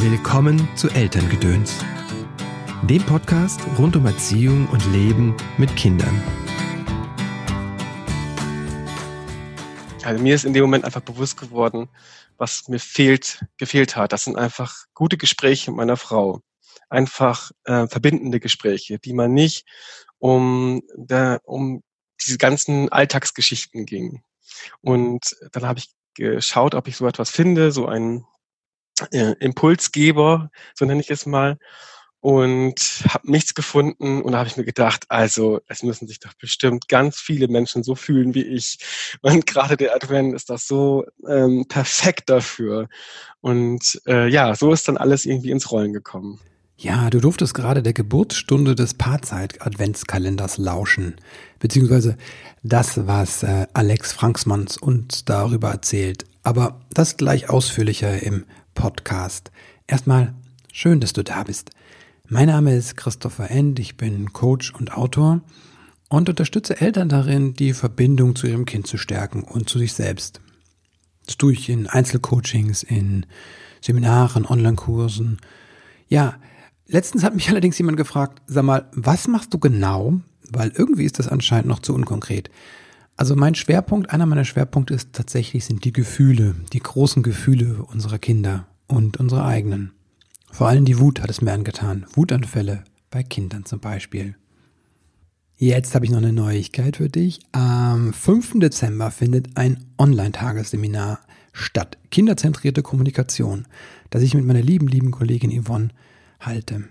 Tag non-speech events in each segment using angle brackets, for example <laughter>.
Willkommen zu Elterngedöns, dem Podcast rund um Erziehung und Leben mit Kindern. Also mir ist in dem Moment einfach bewusst geworden, was mir fehlt, gefehlt hat. Das sind einfach gute Gespräche mit meiner Frau. Einfach äh, verbindende Gespräche, die man nicht um, der, um diese ganzen Alltagsgeschichten ging. Und dann habe ich geschaut, ob ich so etwas finde, so ein äh, Impulsgeber, so nenne ich es mal, und habe nichts gefunden und da habe ich mir gedacht, also es müssen sich doch bestimmt ganz viele Menschen so fühlen wie ich <laughs> und gerade der Advent ist das so ähm, perfekt dafür und äh, ja, so ist dann alles irgendwie ins Rollen gekommen. Ja, du durftest gerade der Geburtsstunde des Paarzeit-Adventskalenders lauschen, beziehungsweise das, was äh, Alex Franksmanns uns darüber erzählt. Aber das gleich ausführlicher im Podcast. Erstmal schön, dass du da bist. Mein Name ist Christopher End, ich bin Coach und Autor und unterstütze Eltern darin, die Verbindung zu ihrem Kind zu stärken und zu sich selbst. Das tue ich in Einzelcoachings, in Seminaren, Online-Kursen. Ja, letztens hat mich allerdings jemand gefragt, sag mal, was machst du genau? Weil irgendwie ist das anscheinend noch zu unkonkret. Also mein Schwerpunkt, einer meiner Schwerpunkte ist tatsächlich sind die Gefühle, die großen Gefühle unserer Kinder und unsere eigenen. Vor allem die Wut hat es mir angetan. Wutanfälle bei Kindern zum Beispiel. Jetzt habe ich noch eine Neuigkeit für dich. Am 5. Dezember findet ein Online-Tagesseminar statt. Kinderzentrierte Kommunikation, das ich mit meiner lieben, lieben Kollegin Yvonne halte.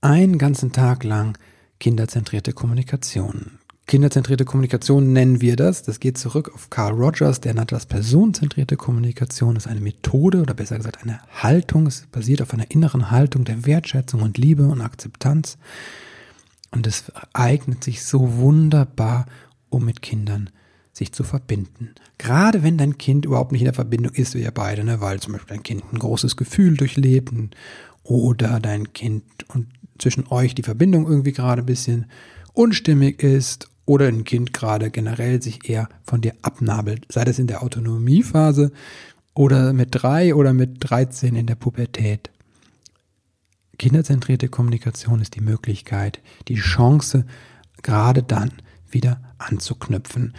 Einen ganzen Tag lang kinderzentrierte Kommunikation. Kinderzentrierte Kommunikation nennen wir das. Das geht zurück auf Carl Rogers, der nannte das personenzentrierte Kommunikation. Das ist eine Methode oder besser gesagt eine Haltung. Es basiert auf einer inneren Haltung der Wertschätzung und Liebe und Akzeptanz. Und es eignet sich so wunderbar, um mit Kindern sich zu verbinden. Gerade wenn dein Kind überhaupt nicht in der Verbindung ist, wie ihr beide, ne? weil zum Beispiel dein Kind ein großes Gefühl durchlebt oder dein Kind und zwischen euch die Verbindung irgendwie gerade ein bisschen unstimmig ist oder ein Kind gerade generell sich eher von dir abnabelt, sei das in der Autonomiephase oder mit drei oder mit 13 in der Pubertät. Kinderzentrierte Kommunikation ist die Möglichkeit, die Chance, gerade dann wieder anzuknüpfen.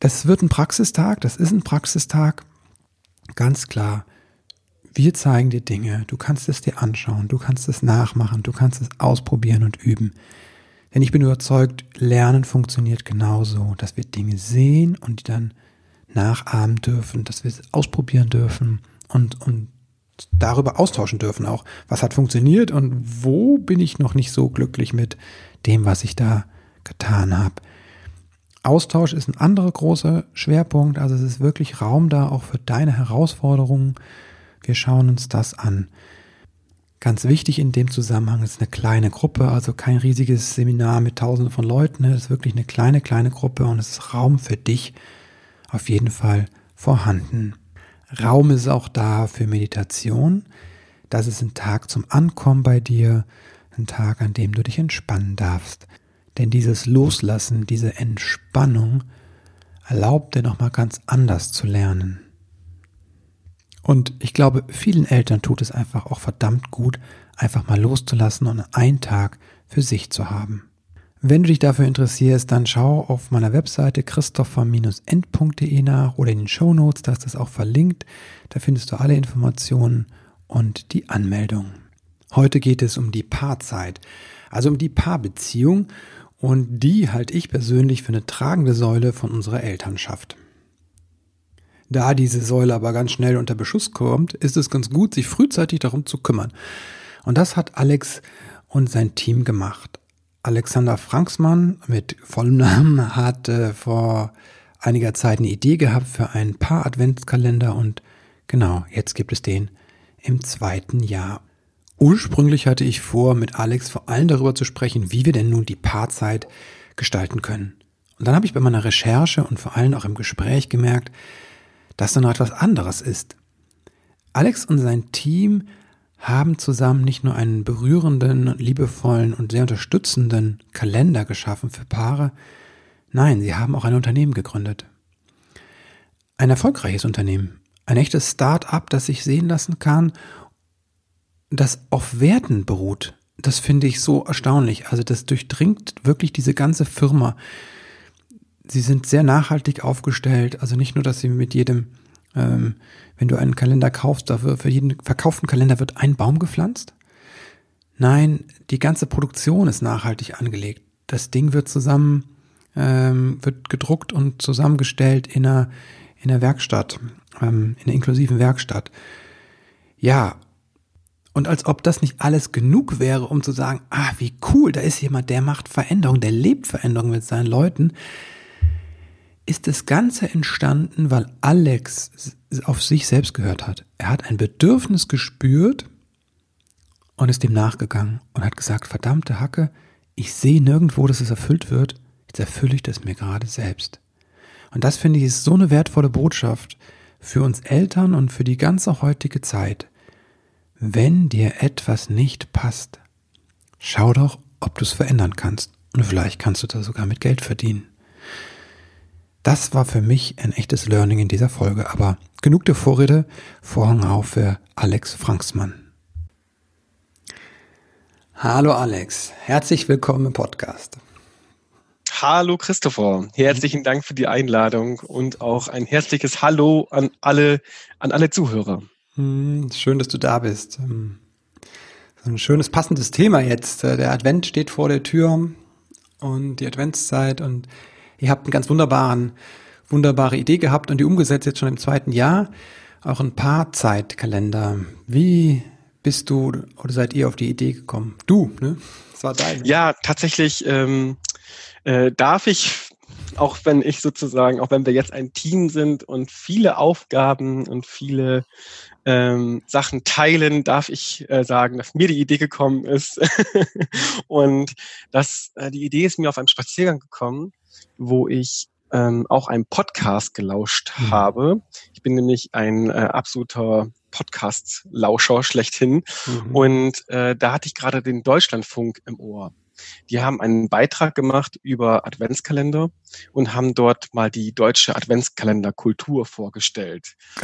Das wird ein Praxistag, das ist ein Praxistag, ganz klar. Wir zeigen dir Dinge, du kannst es dir anschauen, du kannst es nachmachen, du kannst es ausprobieren und üben. Denn ich bin überzeugt, Lernen funktioniert genauso, dass wir Dinge sehen und die dann nachahmen dürfen, dass wir es ausprobieren dürfen und, und darüber austauschen dürfen auch. Was hat funktioniert und wo bin ich noch nicht so glücklich mit dem, was ich da getan habe. Austausch ist ein anderer großer Schwerpunkt, also es ist wirklich Raum da auch für deine Herausforderungen. Wir schauen uns das an. Ganz wichtig in dem Zusammenhang ist eine kleine Gruppe, also kein riesiges Seminar mit tausenden von Leuten. Es ist wirklich eine kleine, kleine Gruppe und es ist Raum für dich auf jeden Fall vorhanden. Raum ist auch da für Meditation. Das ist ein Tag zum Ankommen bei dir, ein Tag, an dem du dich entspannen darfst. Denn dieses Loslassen, diese Entspannung erlaubt dir nochmal ganz anders zu lernen. Und ich glaube, vielen Eltern tut es einfach auch verdammt gut, einfach mal loszulassen und einen Tag für sich zu haben. Wenn du dich dafür interessierst, dann schau auf meiner Webseite christopher-end.de nach oder in den Show Notes, da ist das auch verlinkt. Da findest du alle Informationen und die Anmeldung. Heute geht es um die Paarzeit, also um die Paarbeziehung und die halte ich persönlich für eine tragende Säule von unserer Elternschaft. Da diese Säule aber ganz schnell unter Beschuss kommt, ist es ganz gut, sich frühzeitig darum zu kümmern. Und das hat Alex und sein Team gemacht. Alexander Franksmann mit vollem Namen hat äh, vor einiger Zeit eine Idee gehabt für ein paar Adventskalender und genau, jetzt gibt es den im zweiten Jahr. Ursprünglich hatte ich vor, mit Alex vor allem darüber zu sprechen, wie wir denn nun die Paarzeit gestalten können. Und dann habe ich bei meiner Recherche und vor allem auch im Gespräch gemerkt, dass da noch etwas anderes ist. Alex und sein Team haben zusammen nicht nur einen berührenden, liebevollen und sehr unterstützenden Kalender geschaffen für Paare, nein, sie haben auch ein Unternehmen gegründet. Ein erfolgreiches Unternehmen, ein echtes Start-up, das sich sehen lassen kann das auf Werten beruht. Das finde ich so erstaunlich. Also das durchdringt wirklich diese ganze Firma. Sie sind sehr nachhaltig aufgestellt. Also nicht nur, dass sie mit jedem, ähm, wenn du einen Kalender kaufst, dafür für jeden verkauften Kalender wird ein Baum gepflanzt. Nein, die ganze Produktion ist nachhaltig angelegt. Das Ding wird zusammen, ähm, wird gedruckt und zusammengestellt in einer, in einer Werkstatt, ähm, in einer inklusiven Werkstatt. Ja, und als ob das nicht alles genug wäre, um zu sagen, ah, wie cool, da ist jemand, der macht Veränderung, der lebt Veränderung mit seinen Leuten, ist das Ganze entstanden, weil Alex auf sich selbst gehört hat. Er hat ein Bedürfnis gespürt und ist dem nachgegangen und hat gesagt, verdammte Hacke, ich sehe nirgendwo, dass es erfüllt wird, jetzt erfülle ich das mir gerade selbst. Und das finde ich ist so eine wertvolle Botschaft für uns Eltern und für die ganze heutige Zeit. Wenn dir etwas nicht passt, schau doch, ob du es verändern kannst. Und vielleicht kannst du da sogar mit Geld verdienen. Das war für mich ein echtes Learning in dieser Folge. Aber genug der Vorrede, Vorhang auf für Alex Franksmann. Hallo Alex, herzlich willkommen im Podcast. Hallo Christopher, herzlichen Dank für die Einladung und auch ein herzliches Hallo an alle, an alle Zuhörer. Hm, schön, dass du da bist. Hm. Ein schönes, passendes Thema jetzt. Der Advent steht vor der Tür und die Adventszeit und ihr habt einen ganz wunderbaren, wunderbare Idee gehabt und die umgesetzt jetzt schon im zweiten Jahr. Auch ein Paarzeitkalender. Wie bist du oder seid ihr auf die Idee gekommen? Du, ne? Das war dein. Ja, tatsächlich ähm, äh, darf ich auch wenn ich sozusagen, auch wenn wir jetzt ein Team sind und viele Aufgaben und viele ähm, Sachen teilen, darf ich äh, sagen, dass mir die Idee gekommen ist. <laughs> und das, äh, die Idee ist mir auf einem Spaziergang gekommen, wo ich ähm, auch einen Podcast gelauscht mhm. habe. Ich bin nämlich ein äh, absoluter Podcast-Lauscher schlechthin. Mhm. Und äh, da hatte ich gerade den Deutschlandfunk im Ohr. Die haben einen Beitrag gemacht über Adventskalender und haben dort mal die deutsche Adventskalenderkultur vorgestellt. <laughs>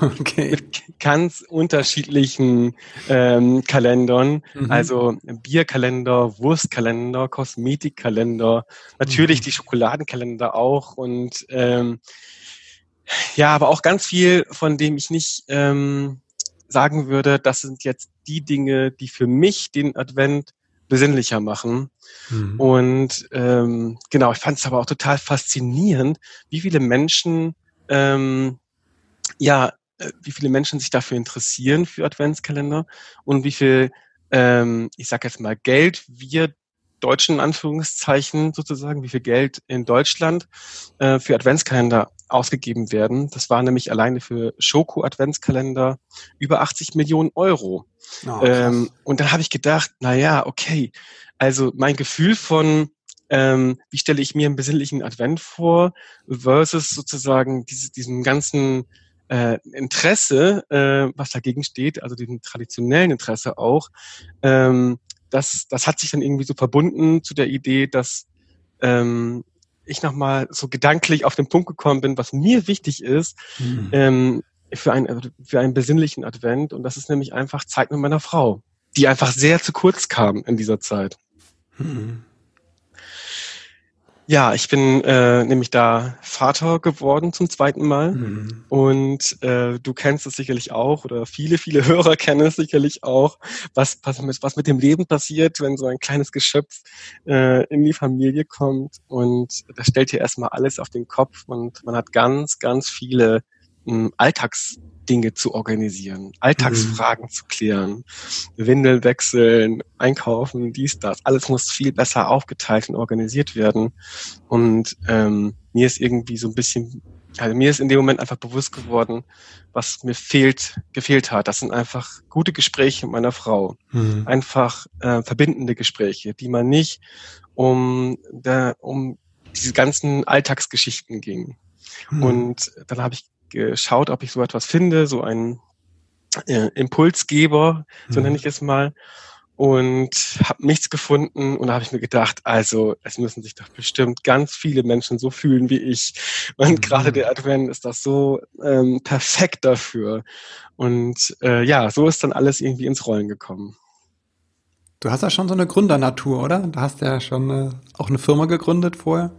okay. Mit ganz unterschiedlichen ähm, Kalendern, mhm. also Bierkalender, Wurstkalender, Kosmetikkalender, natürlich mhm. die Schokoladenkalender auch und ähm, ja, aber auch ganz viel, von dem ich nicht ähm, sagen würde, das sind jetzt die Dinge, die für mich den Advent besinnlicher machen. Mhm. Und ähm, genau, ich fand es aber auch total faszinierend, wie viele Menschen, ähm, ja, äh, wie viele Menschen sich dafür interessieren für Adventskalender und wie viel, ähm, ich sag jetzt mal, Geld wir deutschen Anführungszeichen sozusagen, wie viel Geld in Deutschland äh, für Adventskalender ausgegeben werden. Das war nämlich alleine für Schoko Adventskalender über 80 Millionen Euro. Oh, ähm, und dann habe ich gedacht, na ja, okay, also mein Gefühl von ähm, wie stelle ich mir einen besinnlichen Advent vor versus sozusagen diese, diesem ganzen äh, Interesse, äh, was dagegen steht, also diesem traditionellen Interesse auch, ähm, das, das hat sich dann irgendwie so verbunden zu der Idee, dass ähm, ich nochmal so gedanklich auf den Punkt gekommen bin, was mir wichtig ist mhm. ähm, für, ein, für einen besinnlichen Advent. Und das ist nämlich einfach Zeit mit meiner Frau, die einfach sehr zu kurz kam in dieser Zeit. Mhm. Ja, ich bin äh, nämlich da Vater geworden zum zweiten Mal. Mhm. Und äh, du kennst es sicherlich auch, oder viele, viele <laughs> Hörer kennen es sicherlich auch, was, was, mit, was mit dem Leben passiert, wenn so ein kleines Geschöpf äh, in die Familie kommt. Und das stellt hier erstmal alles auf den Kopf und man hat ganz, ganz viele mh, Alltags Dinge zu organisieren, Alltagsfragen mhm. zu klären, Windeln wechseln, einkaufen, dies, das. Alles muss viel besser aufgeteilt und organisiert werden. Und ähm, mir ist irgendwie so ein bisschen, also mir ist in dem Moment einfach bewusst geworden, was mir fehlt, gefehlt hat. Das sind einfach gute Gespräche mit meiner Frau. Mhm. Einfach äh, verbindende Gespräche, die man nicht um, der, um diese ganzen Alltagsgeschichten ging. Mhm. Und dann habe ich geschaut, ob ich so etwas finde, so ein äh, Impulsgeber, so mhm. nenne ich es mal. und habe nichts gefunden und da habe ich mir gedacht, also es müssen sich doch bestimmt ganz viele Menschen so fühlen wie ich und mhm. gerade der Advent ist das so ähm, perfekt dafür und äh, ja, so ist dann alles irgendwie ins Rollen gekommen. Du hast ja schon so eine Gründernatur, oder? Du hast ja schon eine, auch eine Firma gegründet vorher.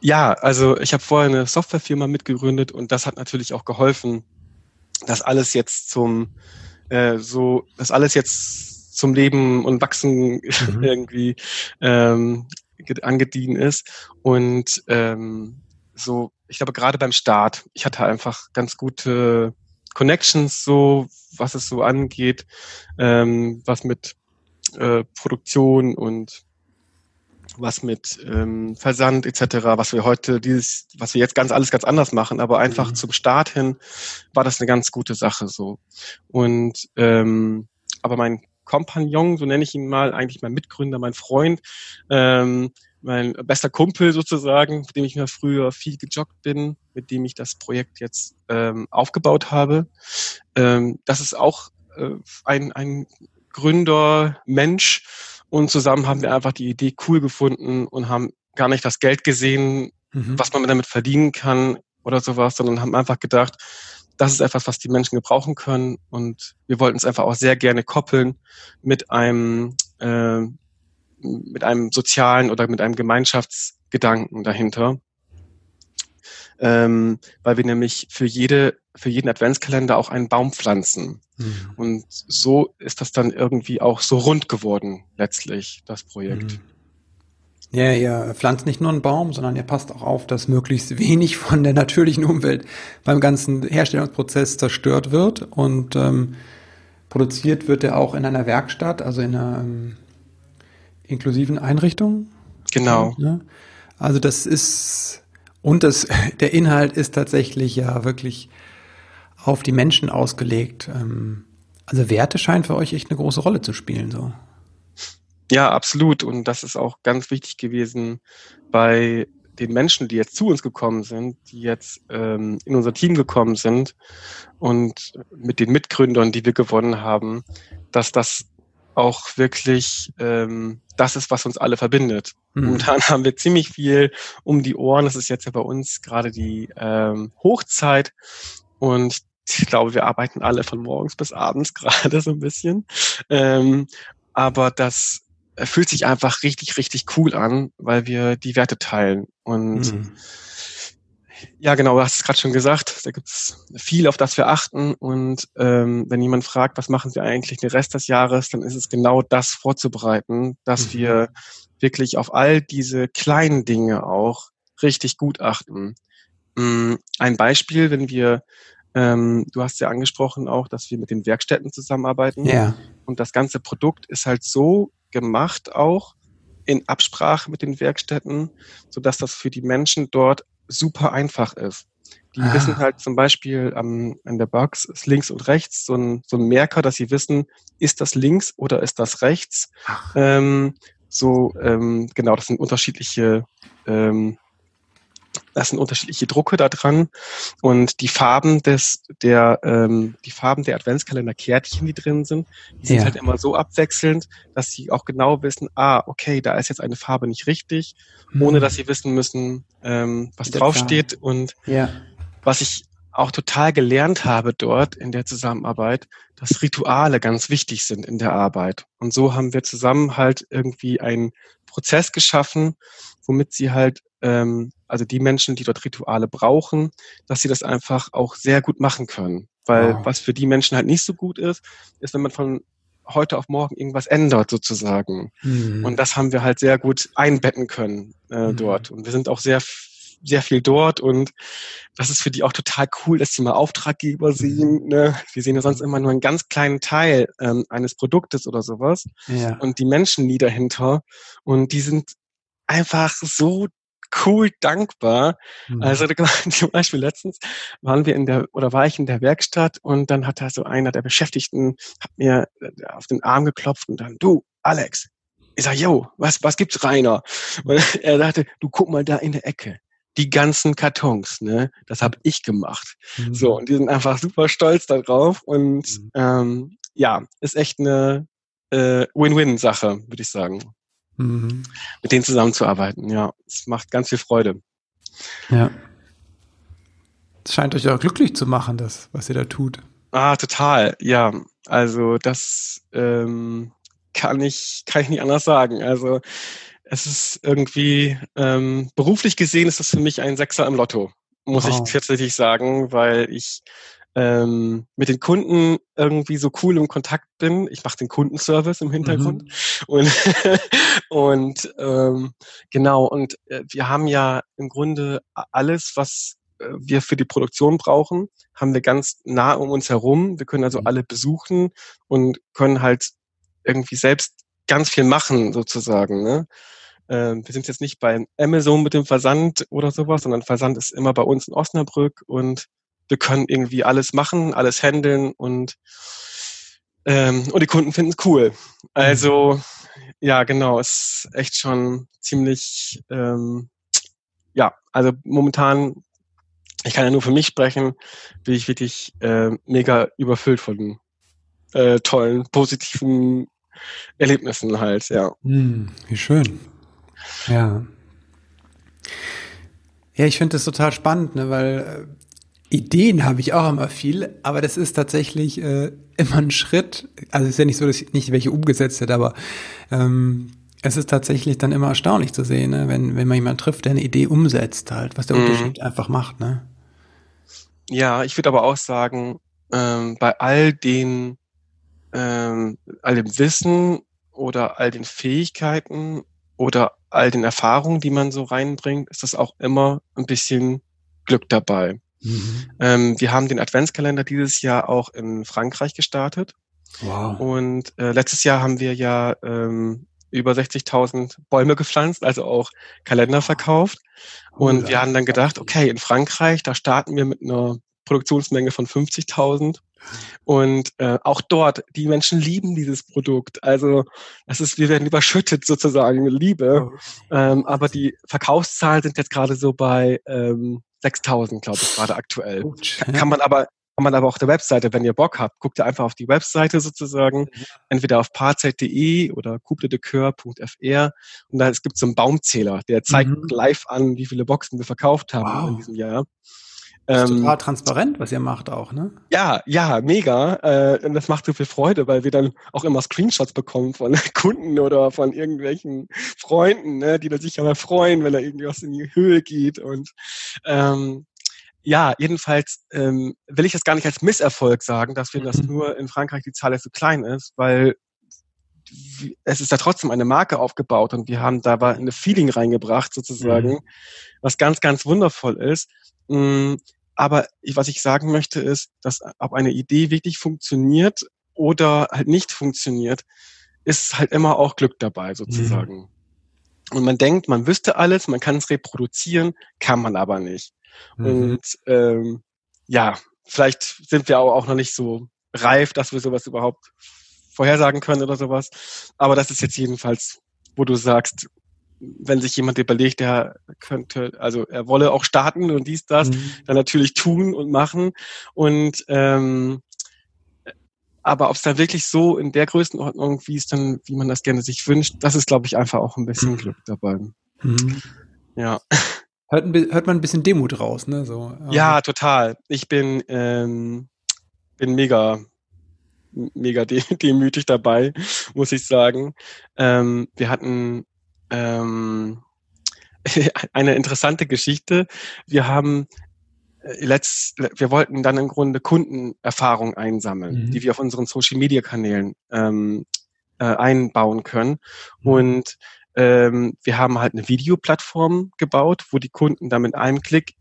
Ja, also ich habe vorher eine Softwarefirma mitgegründet und das hat natürlich auch geholfen, das alles jetzt zum äh, so, das alles jetzt zum Leben und Wachsen mhm. <laughs> irgendwie ähm, angedient ist. Und ähm, so, ich glaube, gerade beim Start, ich hatte einfach ganz gute Connections, so was es so angeht, ähm, was mit äh, Produktion und was mit ähm, Versand etc., was wir heute dieses, was wir jetzt ganz alles ganz anders machen, aber einfach mhm. zum Start hin war das eine ganz gute Sache so. Und ähm, aber mein Kompagnon, so nenne ich ihn mal, eigentlich mein Mitgründer, mein Freund, ähm, mein bester Kumpel sozusagen, mit dem ich mir früher viel gejoggt bin, mit dem ich das Projekt jetzt ähm, aufgebaut habe. Ähm, das ist auch äh, ein, ein Gründer, Mensch, und zusammen haben wir einfach die Idee cool gefunden und haben gar nicht das Geld gesehen, mhm. was man damit verdienen kann oder sowas, sondern haben einfach gedacht, das ist etwas, was die Menschen gebrauchen können. Und wir wollten es einfach auch sehr gerne koppeln mit einem, äh, mit einem sozialen oder mit einem Gemeinschaftsgedanken dahinter. Ähm, weil wir nämlich für jede, für jeden Adventskalender auch einen Baum pflanzen. Mhm. Und so ist das dann irgendwie auch so rund geworden, letztlich, das Projekt. Mhm. Ja, ihr pflanzt nicht nur einen Baum, sondern ihr passt auch auf, dass möglichst wenig von der natürlichen Umwelt beim ganzen Herstellungsprozess zerstört wird. Und ähm, produziert wird er auch in einer Werkstatt, also in einer ähm, inklusiven Einrichtung. Genau. Ja. Also das ist und das, <laughs> der Inhalt ist tatsächlich ja wirklich auf die Menschen ausgelegt. Ähm, also Werte scheinen für euch echt eine große Rolle zu spielen, so. Ja, absolut. Und das ist auch ganz wichtig gewesen bei den Menschen, die jetzt zu uns gekommen sind, die jetzt ähm, in unser Team gekommen sind und mit den Mitgründern, die wir gewonnen haben, dass das auch wirklich ähm, das ist, was uns alle verbindet. Mhm. Momentan <laughs> haben wir ziemlich viel um die Ohren. Das ist jetzt ja bei uns gerade die ähm, Hochzeit und ich glaube, wir arbeiten alle von morgens bis abends <laughs> gerade so ein bisschen. Ähm, aber das fühlt sich einfach richtig, richtig cool an, weil wir die Werte teilen. Und mhm. Ja, genau, du hast es gerade schon gesagt, da gibt es viel, auf das wir achten. Und ähm, wenn jemand fragt, was machen Sie eigentlich den Rest des Jahres, dann ist es genau das vorzubereiten, dass mhm. wir wirklich auf all diese kleinen Dinge auch richtig gut achten. Mm, ein Beispiel, wenn wir ähm, du hast ja angesprochen auch, dass wir mit den Werkstätten zusammenarbeiten. Ja. Und das ganze Produkt ist halt so gemacht auch in Absprache mit den Werkstätten, so dass das für die Menschen dort super einfach ist. Die ah. wissen halt zum Beispiel am, an der Box ist links und rechts so ein, so ein Merker, dass sie wissen, ist das links oder ist das rechts. Ähm, so ähm, genau, das sind unterschiedliche ähm, das sind unterschiedliche Drucke da dran und die Farben des der ähm, die Farben der Adventskalenderkärtchen, die drin sind, die sind ja. halt immer so abwechselnd, dass sie auch genau wissen, ah, okay, da ist jetzt eine Farbe nicht richtig, hm. ohne dass sie wissen müssen, ähm, was draufsteht und ja. was ich auch total gelernt habe dort in der Zusammenarbeit, dass Rituale ganz wichtig sind in der Arbeit. Und so haben wir zusammen halt irgendwie einen Prozess geschaffen, womit sie halt ähm, also die Menschen, die dort Rituale brauchen, dass sie das einfach auch sehr gut machen können. Weil wow. was für die Menschen halt nicht so gut ist, ist, wenn man von heute auf morgen irgendwas ändert sozusagen. Mhm. Und das haben wir halt sehr gut einbetten können äh, mhm. dort. Und wir sind auch sehr sehr viel dort und das ist für die auch total cool, dass sie mal Auftraggeber sehen. Ne? Wir sehen ja sonst immer nur einen ganz kleinen Teil ähm, eines Produktes oder sowas ja. und die Menschen nie dahinter und die sind einfach so cool dankbar. Mhm. Also <laughs> zum Beispiel letztens waren wir in der oder war ich in der Werkstatt und dann hat da so einer der Beschäftigten hat mir äh, auf den Arm geklopft und dann du Alex. Ich sag, yo, was was gibt's Rainer? Und <laughs> er sagte, du guck mal da in der Ecke. Die ganzen Kartons, ne, das habe ich gemacht. Mhm. So, und die sind einfach super stolz darauf und mhm. ähm, ja, ist echt eine äh, Win-Win-Sache, würde ich sagen. Mhm. Mit denen zusammenzuarbeiten, ja. Es macht ganz viel Freude. Ja. Es scheint euch auch glücklich zu machen, das, was ihr da tut. Ah, total, ja. Also das ähm, kann ich, kann ich nicht anders sagen. Also es ist irgendwie, ähm, beruflich gesehen ist das für mich ein Sechser im Lotto, muss wow. ich tatsächlich sagen, weil ich ähm, mit den Kunden irgendwie so cool im Kontakt bin. Ich mache den Kundenservice im Hintergrund. Mhm. Und, <laughs> und ähm, genau, und äh, wir haben ja im Grunde alles, was äh, wir für die Produktion brauchen, haben wir ganz nah um uns herum. Wir können also mhm. alle besuchen und können halt irgendwie selbst ganz viel machen, sozusagen. Ne? Ähm, wir sind jetzt nicht bei Amazon mit dem Versand oder sowas, sondern Versand ist immer bei uns in Osnabrück und wir können irgendwie alles machen, alles handeln und, ähm, und die Kunden finden es cool. Also, mhm. ja, genau, es ist echt schon ziemlich, ähm, ja, also momentan, ich kann ja nur für mich sprechen, bin ich wirklich äh, mega überfüllt von äh, tollen, positiven Erlebnissen halt, ja. Hm, wie schön. Ja. Ja, ich finde das total spannend, ne, weil äh, Ideen habe ich auch immer viel, aber das ist tatsächlich äh, immer ein Schritt. Also es ist ja nicht so, dass ich nicht welche umgesetzt hätte, aber ähm, es ist tatsächlich dann immer erstaunlich zu sehen, ne? wenn, wenn man jemanden trifft, der eine Idee umsetzt, halt, was der mhm. Unterschied einfach macht. Ne? Ja, ich würde aber auch sagen, ähm, bei all den, ähm, all dem Wissen oder all den Fähigkeiten oder all den Erfahrungen, die man so reinbringt, ist das auch immer ein bisschen Glück dabei. Mhm. Ähm, wir haben den Adventskalender dieses Jahr auch in Frankreich gestartet. Wow. Und äh, letztes Jahr haben wir ja ähm, über 60.000 Bäume gepflanzt, also auch Kalender verkauft. Und oh, wir haben dann gedacht, okay, in Frankreich, da starten wir mit einer Produktionsmenge von 50.000. Und äh, auch dort, die Menschen lieben dieses Produkt. Also das ist, wir werden überschüttet sozusagen mit Liebe. Oh. Ähm, aber die Verkaufszahlen sind jetzt gerade so bei ähm, 6000, glaube ich, gerade aktuell. Gut, kann, kann man aber kann man aber auf der Webseite, wenn ihr Bock habt, guckt ihr einfach auf die Webseite sozusagen, mhm. entweder auf parzeit.de oder coupledecœur.fr und da es gibt so einen Baumzähler, der zeigt mhm. live an, wie viele Boxen wir verkauft haben wow. in diesem Jahr. Das ist ähm, total transparent, was ihr macht auch, ne? Ja, ja, mega. Äh, und das macht so viel Freude, weil wir dann auch immer Screenshots bekommen von <laughs> Kunden oder von irgendwelchen Freunden, ne, die dann sich aber freuen, wenn er irgendwie was in die Höhe geht. Und ähm, ja, jedenfalls ähm, will ich das gar nicht als Misserfolg sagen, dass wir mhm. das nur in Frankreich die Zahl so klein ist, weil es ist da trotzdem eine Marke aufgebaut und wir haben da eine Feeling reingebracht sozusagen, mhm. was ganz, ganz wundervoll ist. Mm, aber was ich sagen möchte ist, dass ob eine Idee wirklich funktioniert oder halt nicht funktioniert, ist halt immer auch Glück dabei sozusagen. Mhm. Und man denkt, man wüsste alles, man kann es reproduzieren, kann man aber nicht. Mhm. Und ähm, ja, vielleicht sind wir auch noch nicht so reif, dass wir sowas überhaupt vorhersagen können oder sowas. Aber das ist jetzt jedenfalls, wo du sagst, wenn sich jemand überlegt, der könnte, also er wolle auch starten und dies, das, mhm. dann natürlich tun und machen. Und ähm, aber ob es dann wirklich so in der Größenordnung, wie es dann, wie man das gerne sich wünscht, das ist, glaube ich, einfach auch ein bisschen mhm. Glück dabei. Mhm. Ja. Hört, hört, man ein bisschen Demut raus, ne? So, ja, total. Ich bin, ähm, bin mega, mega <laughs> demütig dabei, muss ich sagen. Ähm, wir hatten ähm, <laughs> eine interessante Geschichte. Wir haben äh, letzt, wir wollten dann im Grunde Kundenerfahrung einsammeln, mhm. die wir auf unseren Social Media Kanälen ähm, äh, einbauen können. Mhm. Und ähm, wir haben halt eine Videoplattform gebaut, wo die Kunden dann mit einem Klick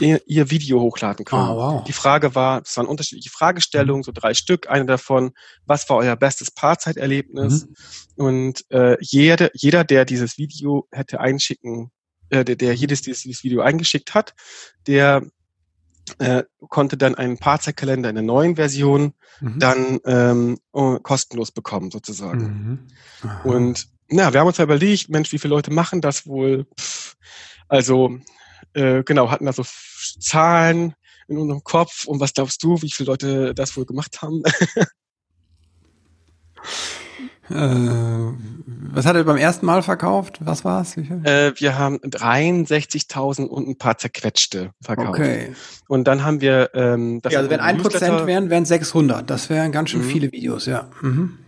ihr, ihr Video hochladen können. Oh, wow. Die Frage war, es waren unterschiedliche Fragestellungen, so drei Stück. Eine davon, was war euer bestes Paarzeiterlebnis? Mhm. Und äh, jeder, jeder, der dieses Video hätte einschicken, äh, der, der jedes dieses, dieses Video eingeschickt hat, der äh, konnte dann einen Paarzeitkalender in der neuen Version mhm. dann ähm, kostenlos bekommen, sozusagen. Mhm. Und na, wir haben uns ja überlegt, Mensch, wie viele Leute machen das wohl? Pff, also äh, genau, hatten da so Zahlen in unserem Kopf und was glaubst du, wie viele Leute das wohl gemacht haben? <laughs> Äh, was hat er beim ersten Mal verkauft? Was war es? Äh, wir haben 63.000 und ein paar zerquetschte verkauft. Okay. Und dann haben wir ähm, das ja, also wenn ein Prozent wären, wären 600. Das wären ganz schön mhm. viele Videos, ja. Mhm.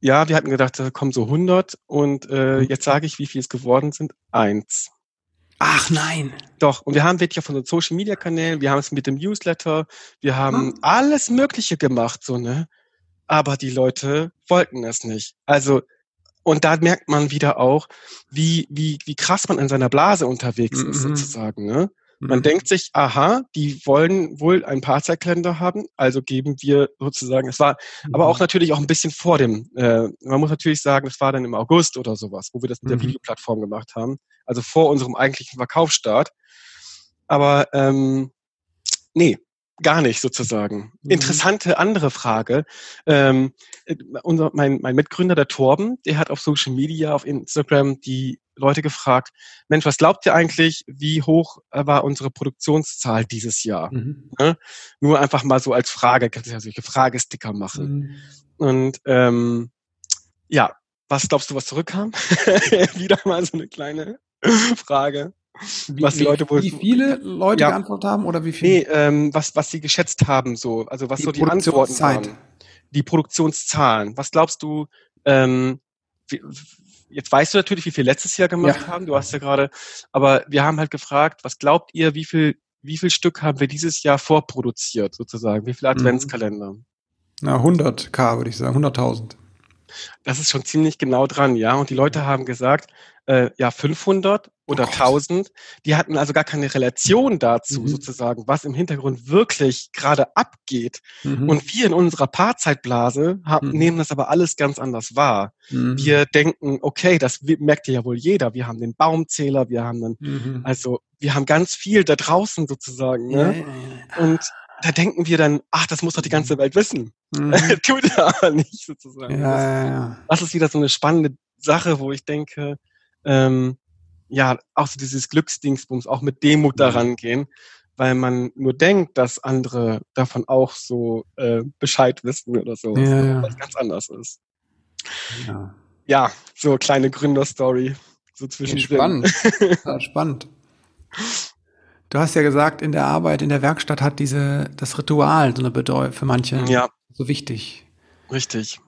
Ja, wir hatten gedacht, da kommen so 100 und äh, mhm. jetzt sage ich, wie viel es geworden sind. Eins. Ach nein. Doch, und wir haben wirklich auf unseren Social Media Kanälen, wir haben es mit dem Newsletter, wir haben hm. alles Mögliche gemacht, so, ne? Aber die Leute wollten es nicht. Also, und da merkt man wieder auch, wie, wie, wie krass man in seiner Blase unterwegs mhm. ist, sozusagen, ne? Man mhm. denkt sich, aha, die wollen wohl ein Paarzeitkalender haben, also geben wir sozusagen, es war mhm. aber auch natürlich auch ein bisschen vor dem, äh, man muss natürlich sagen, es war dann im August oder sowas, wo wir das mit der mhm. Videoplattform gemacht haben, also vor unserem eigentlichen Verkaufsstart. Aber ähm, nee, gar nicht sozusagen. Mhm. Interessante andere Frage. Ähm, äh, unser, mein, mein Mitgründer, der Torben, der hat auf Social Media, auf Instagram die Leute gefragt, Mensch, was glaubt ihr eigentlich, wie hoch war unsere Produktionszahl dieses Jahr? Mhm. Ne? Nur einfach mal so als Frage, kannst du ja solche Fragesticker machen. Mhm. Und ähm, ja, was glaubst du, was zurückkam? <laughs> Wieder mal so eine kleine Frage. Wie, was die Leute wohl, wie viele Leute ja, geantwortet haben oder wie viele? Nee, ähm, was, was sie geschätzt haben, so, also was die so die Antworten waren. Die Produktionszahlen. Was glaubst du, ähm, wie, jetzt weißt du natürlich, wie viel letztes Jahr gemacht ja. haben, du hast ja gerade, aber wir haben halt gefragt, was glaubt ihr, wie viel, wie viel Stück haben wir dieses Jahr vorproduziert, sozusagen? Wie viele mhm. Adventskalender? Na, 100k, würde ich sagen, 100.000. Das ist schon ziemlich genau dran, ja. Und die Leute haben gesagt, äh, ja 500 oder oh 1000. Die hatten also gar keine Relation dazu mhm. sozusagen, was im Hintergrund wirklich gerade abgeht. Mhm. Und wir in unserer Paarzeitblase haben, mhm. nehmen das aber alles ganz anders wahr. Mhm. Wir denken, okay, das merkt ja wohl jeder. Wir haben den Baumzähler, wir haben dann, mhm. also wir haben ganz viel da draußen sozusagen. Ne? Ja, ja, ja. Und da denken wir dann, ach, das muss doch die ganze mhm. Welt wissen. <laughs> Tut er aber nicht sozusagen. Ja, das, ja, ja. das ist wieder so eine spannende Sache, wo ich denke, ähm, ja, auch so dieses Glücksdingsbums, auch mit Demut daran mhm. gehen, weil man nur denkt, dass andere davon auch so äh, Bescheid wissen oder so, ja, ja. was ganz anders ist. Ja, ja so kleine Gründerstory. So zwischen Spannend. <laughs> Ja, spannend. Du hast ja gesagt, in der Arbeit, in der Werkstatt hat diese, das Ritual so eine Bedeutung für manche ja. So wichtig. Richtig.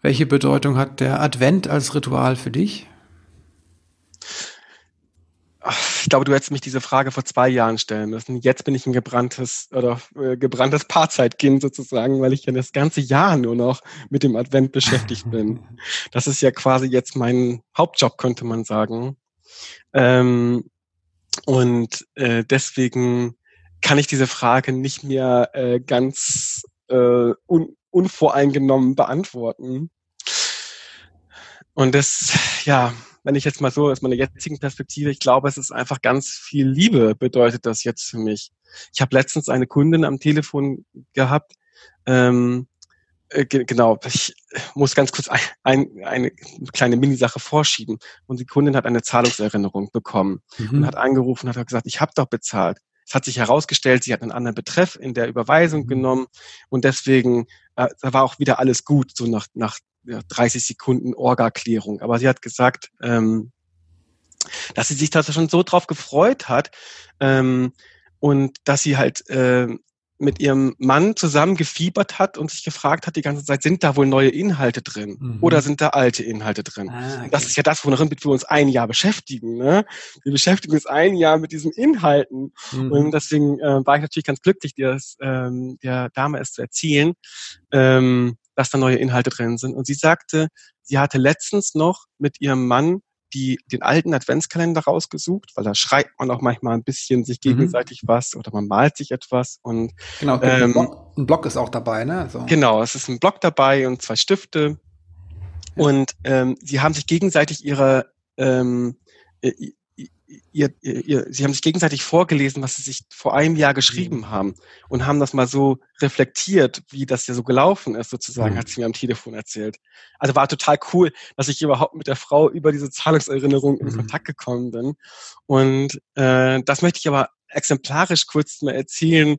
Welche Bedeutung hat der Advent als Ritual für dich? ich glaube, du hättest mich diese Frage vor zwei Jahren stellen müssen. Jetzt bin ich ein gebranntes oder äh, gebranntes Paarzeitkind sozusagen, weil ich ja das ganze Jahr nur noch mit dem Advent beschäftigt bin. <laughs> Das ist ja quasi jetzt mein Hauptjob, könnte man sagen. Ähm, und äh, deswegen kann ich diese Frage nicht mehr äh, ganz äh, un unvoreingenommen beantworten. Und das, ja, wenn ich jetzt mal so aus meiner jetzigen Perspektive, ich glaube, es ist einfach ganz viel Liebe bedeutet das jetzt für mich. Ich habe letztens eine Kundin am Telefon gehabt, ähm, äh, genau, ich muss ganz kurz ein, ein, eine kleine Minisache vorschieben. Und die Kundin hat eine Zahlungserinnerung bekommen mhm. und hat angerufen und hat gesagt, ich habe doch bezahlt. Es hat sich herausgestellt, sie hat einen anderen Betreff in der Überweisung mhm. genommen und deswegen äh, da war auch wieder alles gut, so nach, nach ja, 30 Sekunden Orga-Klärung. Aber sie hat gesagt, ähm, dass sie sich da schon so drauf gefreut hat ähm, und dass sie halt äh, mit ihrem Mann zusammen gefiebert hat und sich gefragt hat die ganze Zeit, sind da wohl neue Inhalte drin mhm. oder sind da alte Inhalte drin? Ah, okay. Das ist ja das, worin wir uns ein Jahr beschäftigen. Ne? Wir beschäftigen uns ein Jahr mit diesen Inhalten mhm. und deswegen äh, war ich natürlich ganz glücklich, dir das, ähm, der Dame es zu erzählen. Ähm, dass da neue Inhalte drin sind. Und sie sagte, sie hatte letztens noch mit ihrem Mann die, den alten Adventskalender rausgesucht, weil da schreibt man auch manchmal ein bisschen sich mhm. gegenseitig mhm. was oder man malt sich etwas und genau, ähm, ein, Block, ein Block ist auch dabei, ne? Also. Genau, es ist ein Block dabei und zwei Stifte ja. und ähm, sie haben sich gegenseitig ihre ähm, ihr, ihr, sie haben sich gegenseitig vorgelesen, was sie sich vor einem Jahr geschrieben mhm. haben und haben das mal so reflektiert, wie das ja so gelaufen ist, sozusagen, mhm. hat sie mir am Telefon erzählt. Also war total cool, dass ich überhaupt mit der Frau über diese Zahlungserinnerung in mhm. Kontakt gekommen bin. Und äh, das möchte ich aber exemplarisch kurz mal erzählen, äh,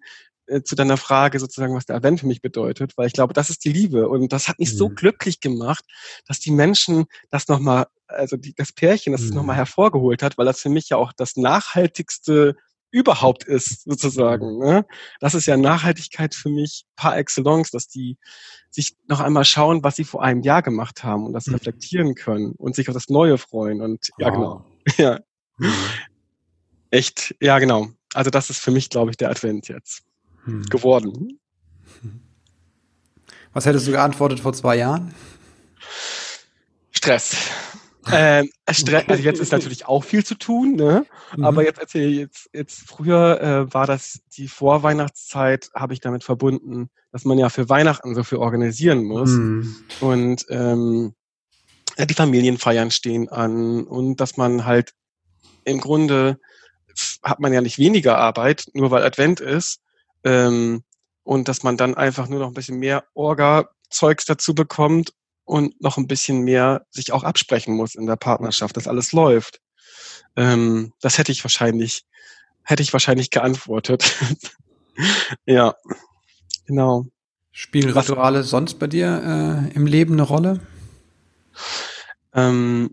zu deiner Frage sozusagen, was der Advent für mich bedeutet, weil ich glaube, das ist die Liebe und das hat mich mhm. so glücklich gemacht, dass die Menschen das nochmal, also die, das Pärchen, das mhm. es nochmal hervorgeholt hat, weil das für mich ja auch das nachhaltigste überhaupt ist, sozusagen. Mhm. Ne? Das ist ja Nachhaltigkeit für mich par excellence, dass die sich noch einmal schauen, was sie vor einem Jahr gemacht haben und das mhm. reflektieren können und sich auf das Neue freuen. Und ja, genau. <laughs> Ja. Mhm. Echt, ja, genau. Also das ist für mich, glaube ich, der Advent jetzt hm. geworden. Was hättest du geantwortet vor zwei Jahren? Stress. ähm, Stress, also jetzt ist natürlich auch viel zu tun, ne? Mhm. aber jetzt erzähle ich jetzt, jetzt früher äh, war das die Vorweihnachtszeit, habe ich damit verbunden, dass man ja für Weihnachten so viel organisieren muss mhm. und ähm, die Familienfeiern stehen an und dass man halt im Grunde hat man ja nicht weniger Arbeit, nur weil Advent ist, ähm, und dass man dann einfach nur noch ein bisschen mehr Orga-Zeugs dazu bekommt und noch ein bisschen mehr sich auch absprechen muss in der Partnerschaft, dass alles läuft. Ähm, das hätte ich wahrscheinlich, hätte ich wahrscheinlich geantwortet. <laughs> ja, genau. Spielen Rituale Was, sonst bei dir äh, im Leben eine Rolle? Ähm,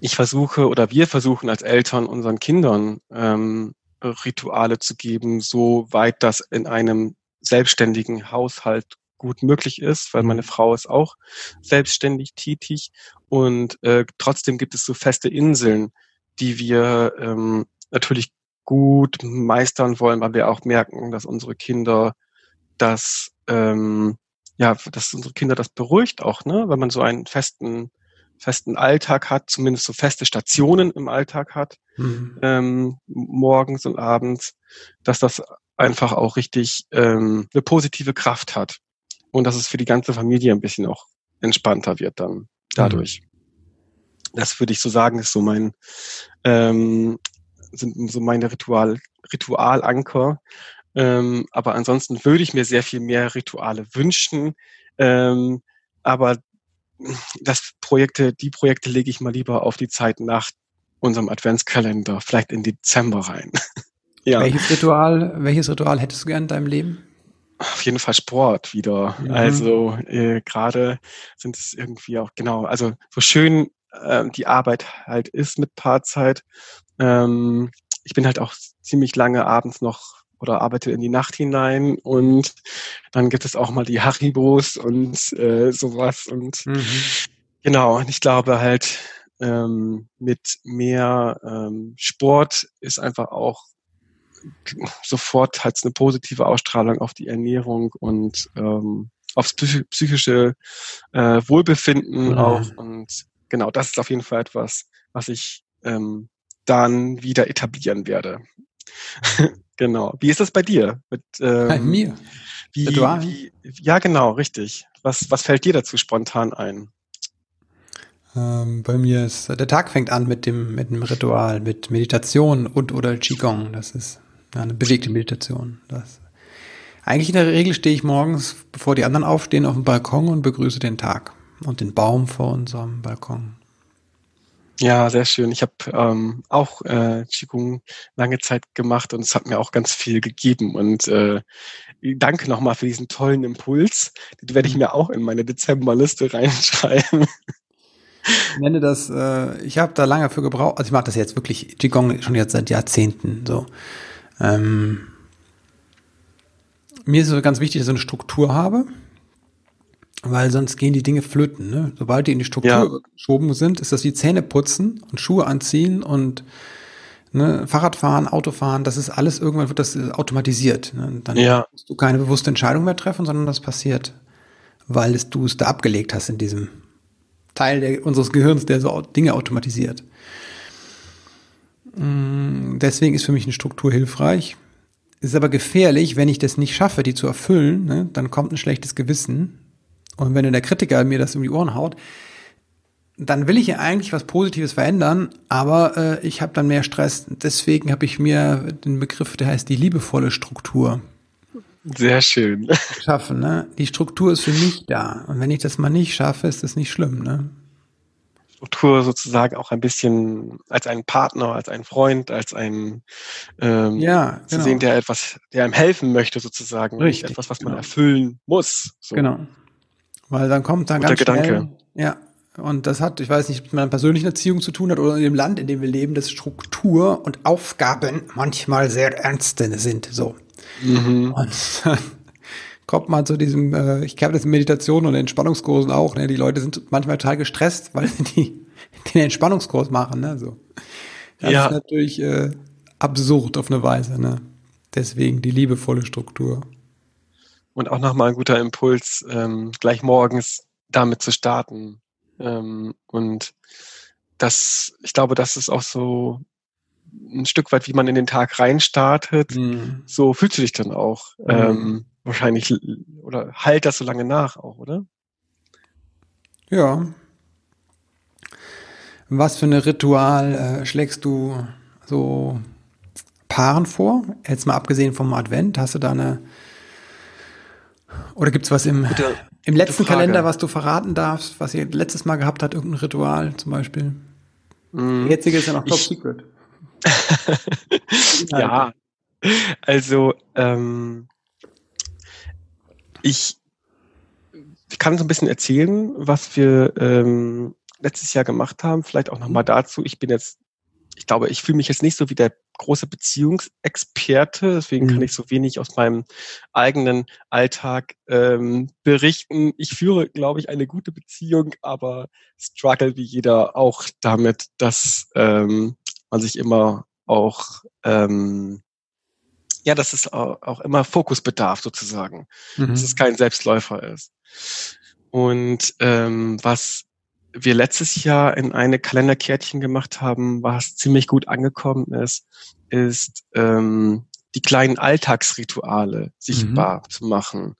ich versuche oder wir versuchen als Eltern unseren Kindern ähm, Rituale zu geben, so weit das in einem selbstständigen Haushalt gut möglich ist, weil meine mhm. Frau ist auch selbstständig tätig und äh, trotzdem gibt es so feste Inseln, die wir ähm, natürlich gut meistern wollen, weil wir auch merken, dass unsere Kinder das ähm, ja, dass unsere Kinder das beruhigt auch, ne, wenn man so einen festen festen Alltag hat, zumindest so feste Stationen im Alltag hat, mhm. ähm, morgens und abends, dass das einfach auch richtig ähm, eine positive Kraft hat und dass es für die ganze Familie ein bisschen auch entspannter wird dann dadurch. Mhm. Das würde ich so sagen, ist so mein ähm, sind so meine Ritual Ritualanker. Ähm, aber ansonsten würde ich mir sehr viel mehr Rituale wünschen. Ähm, aber das Projekte, die Projekte lege ich mal lieber auf die Zeit nach unserem Adventskalender, vielleicht in Dezember rein. <laughs> ja. Welches Ritual, welches Ritual hättest du gern in deinem Leben? Auf jeden Fall Sport wieder. Mhm. Also äh, gerade sind es irgendwie auch genau, also so schön äh, die Arbeit halt ist mit Paarzeit. Ähm, ich bin halt auch ziemlich lange abends noch oder arbeite in die Nacht hinein und dann gibt es auch mal die Haribos und äh, sowas und mhm. genau, und ich glaube halt ähm, mit mehr ähm, Sport ist einfach auch sofort halt eine positive Ausstrahlung auf die Ernährung und ähm, aufs psychische äh, Wohlbefinden mhm. auch und genau, das ist auf jeden Fall etwas, was ich ähm, dann wieder etablieren werde. <laughs> Genau. Wie ist das bei dir? Mit, ähm, bei mir? Wie, wie, ja, genau, richtig. Was, was fällt dir dazu spontan ein? Ähm, bei mir ist, der Tag fängt an mit dem, mit dem Ritual, mit Meditation und oder Qigong. Das ist eine bewegte Meditation. Das, eigentlich in der Regel stehe ich morgens, bevor die anderen aufstehen, auf dem Balkon und begrüße den Tag und den Baum vor unserem Balkon. Ja, sehr schön. Ich habe ähm, auch äh, Qigong lange Zeit gemacht und es hat mir auch ganz viel gegeben. Und äh, danke nochmal für diesen tollen Impuls. Den werde ich mir auch in meine Dezemberliste reinschreiben. <laughs> Ich nenne das, äh, ich habe da lange für gebraucht, also ich mache das jetzt wirklich Qigong schon jetzt seit Jahrzehnten. So. Ähm, mir ist es ganz wichtig, dass ich eine Struktur habe weil sonst gehen die Dinge flöten. Ne? Sobald die in die Struktur ja. geschoben sind, ist das wie Zähne putzen und Schuhe anziehen und ne, Fahrradfahren, Autofahren, das ist alles, irgendwann wird das automatisiert. Ne? Dann ja. musst du keine bewusste Entscheidung mehr treffen, sondern das passiert, weil es, du es da abgelegt hast in diesem Teil der, unseres Gehirns, der so Dinge automatisiert. Mm, deswegen ist für mich eine Struktur hilfreich. Ist aber gefährlich, wenn ich das nicht schaffe, die zu erfüllen, ne? dann kommt ein schlechtes Gewissen und wenn der Kritiker mir das um die Ohren haut, dann will ich ja eigentlich was Positives verändern, aber äh, ich habe dann mehr Stress. Deswegen habe ich mir den Begriff, der heißt die liebevolle Struktur. Sehr schön. <laughs> Schaffen, ne? Die Struktur ist für mich da. Und wenn ich das mal nicht schaffe, ist das nicht schlimm, ne? Struktur sozusagen auch ein bisschen als einen Partner, als einen Freund, als einen ähm, ja, genau. zu sehen, der etwas, der einem helfen möchte sozusagen, Richtig, etwas, was man genau. erfüllen muss. So. Genau, weil dann kommt dann Guter ganz schnell, Gedanke. ja, und das hat, ich weiß nicht, mit meiner persönlichen Erziehung zu tun hat oder in dem Land, in dem wir leben, dass Struktur und Aufgaben manchmal sehr ernste sind. So. Mhm. Und dann <laughs> kommt man zu diesem, äh, ich kenne das in Meditationen und Entspannungskursen auch, ne? Die Leute sind manchmal total gestresst, weil <laughs> die den Entspannungskurs machen, ne? So. Das Ja. ist natürlich äh, absurd auf eine Weise, ne? Deswegen die liebevolle Struktur. Und auch nochmal ein guter Impuls, ähm, gleich morgens damit zu starten. Ähm, und das, ich glaube, das ist auch so ein Stück weit, wie man in den Tag reinstartet. Mhm. So fühlst du dich dann auch. Mhm. Ähm, wahrscheinlich oder halt das so lange nach auch, oder? Ja. Was für ein Ritual äh, schlägst du so Paaren vor? Jetzt mal abgesehen vom Advent, hast du da eine oder gibt's was im, Gute- im letzten. Kalender, was du verraten darfst, was ihr letztes Mal gehabt habt, irgendein Ritual zum Beispiel? Mm. Der jetzige ist ja noch Top Ich- Secret. <laughs> ja, also ähm, ich, ich kann so ein bisschen erzählen, was wir ähm, letztes Jahr gemacht haben. Vielleicht auch nochmal dazu. Ich bin jetzt, ich glaube, ich fühle mich jetzt nicht so wie der große Beziehungsexperte, deswegen Mhm. kann ich so wenig aus meinem eigenen Alltag ähm, berichten. Ich führe, glaube ich, eine gute Beziehung, aber struggle wie jeder auch damit, dass ähm, man sich immer auch ähm, ja, dass es au- auch immer Fokus bedarf sozusagen, Mhm. dass es kein Selbstläufer ist. Und ähm, was wir letztes Jahr in eine Kalenderkärtchen gemacht haben, was ziemlich gut angekommen ist, ist ähm, die kleinen Alltagsrituale sichtbar zu machen.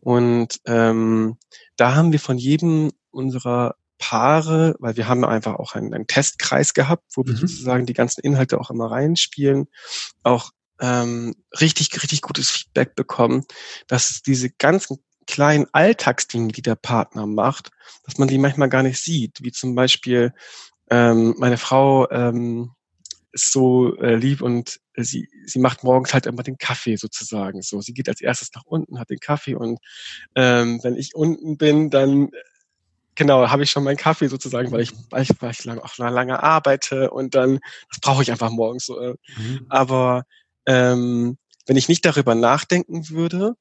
Und ähm, da haben wir von jedem unserer Paare, weil wir haben einfach auch einen, einen Testkreis gehabt, wo wir Mhm. sozusagen die ganzen Inhalte auch immer reinspielen, auch ähm, richtig, richtig gutes Feedback bekommen, dass diese ganzen kleinen Alltagsdinge, die der Partner macht, dass man die manchmal gar nicht sieht, wie zum Beispiel ähm, meine Frau ähm, ist so äh, lieb und äh, sie, sie macht morgens halt immer den Kaffee sozusagen. So, sie geht als erstes nach unten, hat den Kaffee und ähm, wenn ich unten bin, dann äh, genau habe ich schon meinen Kaffee sozusagen, weil ich weil ich, weil ich lange, auch lange arbeite und dann das brauche ich einfach morgens so. Äh, Mhm. aber ähm, wenn ich nicht darüber nachdenken würde,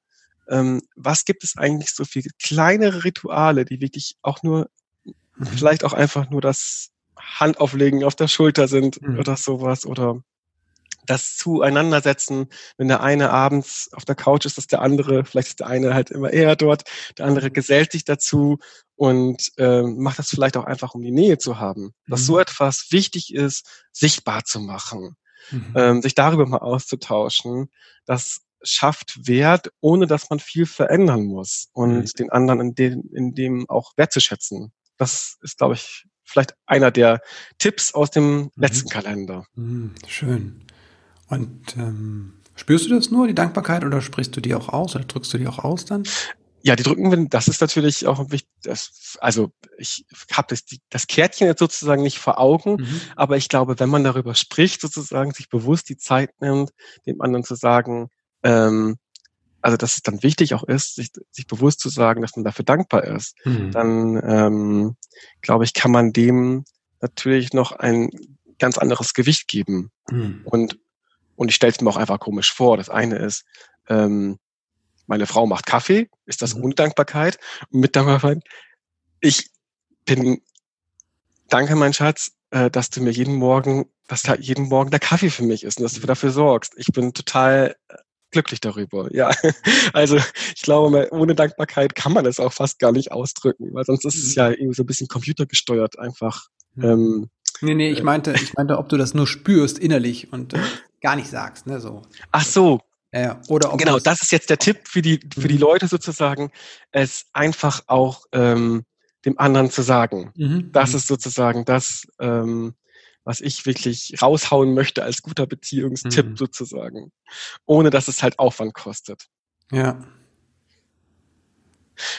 ähm, was gibt es eigentlich so viele kleinere Rituale, die wirklich auch nur, Mhm. vielleicht auch einfach nur das Handauflegen auf der Schulter sind Mhm. oder sowas oder das Zueinandersetzen, wenn der eine abends auf der Couch ist, dass der andere, vielleicht ist der eine halt immer eher dort, der andere gesellt sich dazu und ähm, macht das vielleicht auch einfach, um die Nähe zu haben. Dass Mhm. so etwas wichtig ist, sichtbar zu machen Mhm. ähm, sich darüber mal auszutauschen, das schafft Wert, ohne dass man viel verändern muss und Mhm. den anderen in dem, in dem auch wertzuschätzen. Das ist, glaube ich, vielleicht einer der Tipps aus dem letzten Kalender. Mhm. Schön. Und ähm, spürst du das nur, die Dankbarkeit, oder sprichst du die auch aus oder drückst du die auch aus dann? Ja, die drücken wir, das ist natürlich auch wichtig. Das, also ich habe das, das Kärtchen jetzt sozusagen nicht vor Augen, Mhm. aber ich glaube, wenn man darüber spricht, sozusagen sich bewusst die Zeit nimmt, dem anderen zu sagen, ähm, also dass es dann wichtig auch ist, sich, sich bewusst zu sagen, dass man dafür dankbar ist, Mhm. dann ähm, glaube ich, kann man dem natürlich noch ein ganz anderes Gewicht geben. Mhm. Und, und ich stelle es mir auch einfach komisch vor. Das eine ist, ähm, meine Frau macht Kaffee, ist das Mhm. ohne Dankbarkeit? Und mit Dankbarkeit, ich bin, danke mein Schatz, äh, dass du mir jeden Morgen, dass da jeden Morgen der Kaffee für mich ist und dass du dafür sorgst. Ich bin total glücklich darüber. Ja, <laughs> also ich glaube, ohne Dankbarkeit kann man es auch fast gar nicht ausdrücken, weil sonst ist es Mhm. ja irgendwie so ein bisschen computergesteuert einfach. Mhm. Ähm, Nee, nee, ich äh, meinte, ich meinte, ob du das nur spürst innerlich und äh, <laughs> gar nicht sagst, ne, so. ach so, Ja. Oder ob genau, das ist jetzt der Tipp für die, für die Mhm. Leute sozusagen, es einfach auch ähm, dem anderen zu sagen. Mhm. Das ist sozusagen das, ähm, was ich wirklich raushauen möchte als guter Beziehungstipp Mhm. sozusagen. Ohne dass es halt Aufwand kostet. Ja.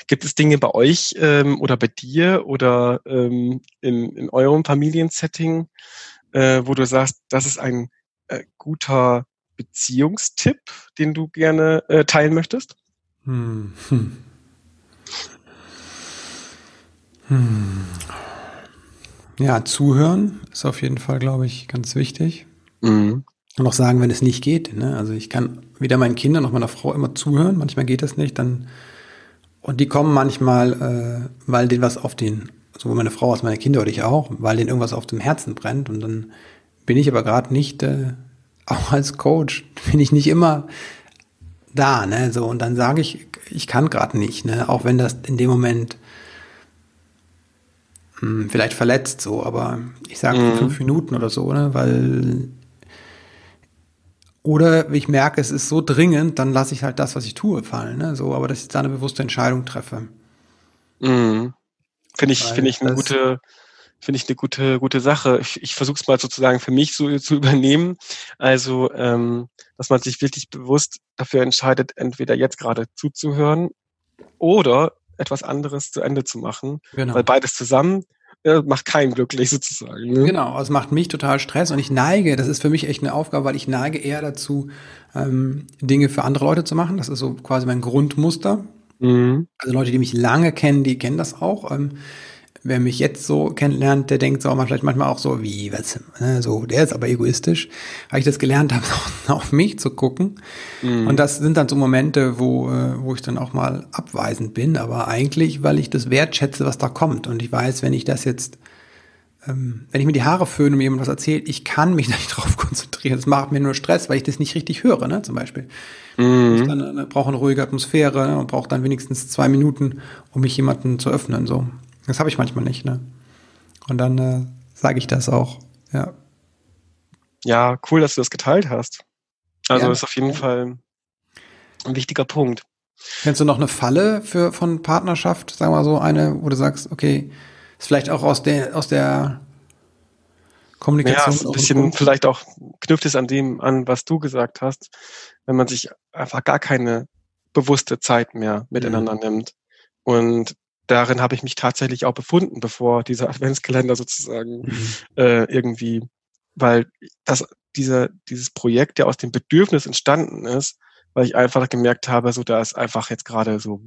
Gibt es Dinge bei euch ähm, oder bei dir oder ähm, in, in eurem Familiensetting, äh, wo du sagst, das ist ein äh, guter Beziehungstipp, den du gerne äh, teilen möchtest? Hm. Hm. Hm. Ja, zuhören ist auf jeden Fall, glaube ich, ganz wichtig. Mhm. Und auch sagen, wenn es nicht geht. Ne? Also ich kann weder meinen Kindern noch meiner Frau immer zuhören. Manchmal geht das nicht. Dann und die kommen manchmal, äh, weil denen was auf den, sowohl meine Frau als meine Kinder oder ich auch, weil denen irgendwas auf dem Herzen brennt. Und dann bin ich aber gerade nicht, äh, <laughs> auch als Coach, bin ich nicht immer da. Ne? So und dann sage ich, ich kann gerade nicht. Ne? Auch wenn das in dem Moment hm, vielleicht verletzt so, aber ich sage mhm. fünf Minuten oder so, ne? weil oder ich merke, es ist so dringend, dann lasse ich halt das, was ich tue, fallen. Ne? So, aber dass ich da eine bewusste Entscheidung treffe. Mhm. Finde ich, finde ich eine gute, finde ich eine gute, gute Sache. Ich, ich versuche es mal sozusagen für mich so zu übernehmen. Also, ähm, dass man sich wirklich bewusst dafür entscheidet, entweder jetzt gerade zuzuhören oder etwas anderes zu Ende zu machen. Genau. Weil beides zusammen äh, macht keinen glücklich <laughs> sozusagen. Ne? Genau, also es macht mich total Stress und ich neige, das ist für mich echt eine Aufgabe, weil ich neige eher dazu, ähm, Dinge für andere Leute zu machen. Das ist so quasi mein Grundmuster. Mhm. Also Leute, die mich lange kennen, die kennen das auch. Ähm, wer mich jetzt so kennenlernt, der denkt so auch vielleicht manchmal auch so, wie, was, ne, so, der ist aber egoistisch, weil ich das gelernt <laughs> habe, auf mich zu gucken. Mhm. Und das sind dann so Momente, wo, äh, wo ich dann auch mal abweisend bin, aber eigentlich, weil ich das wertschätze, was da kommt. Und ich weiß, wenn ich das jetzt, ähm, wenn ich mir die Haare föhne und mir jemand was erzählt, ich kann mich <laughs> nicht drauf konzentrieren. Das macht mir nur Stress, weil ich das nicht richtig höre, ne, zum Beispiel. Mhm. Ich dann, äh, brauche eine ruhige Atmosphäre ne, und brauche dann wenigstens zwei Minuten, um mich jemanden zu öffnen, so. Das habe ich manchmal nicht, ne? Und dann äh, sage ich das auch, ja. Ja, cool, dass du das geteilt hast. Also ja. ist auf jeden Fall ein wichtiger Punkt. Kennst du noch eine Falle für von Partnerschaft, sagen wir mal so, eine, wo du sagst, okay, ist vielleicht auch aus der aus der Kommunikation. Ja, ein bisschen vielleicht auch knüpft es an dem an, was du gesagt hast, wenn man sich einfach gar keine bewusste Zeit mehr miteinander mhm. nimmt und darin habe ich mich tatsächlich auch befunden, bevor dieser <laughs> Adventskalender sozusagen mhm. äh, irgendwie, weil das, dieser, dieses Projekt ja aus dem Bedürfnis entstanden ist, weil ich einfach gemerkt habe, so da ist einfach jetzt gerade so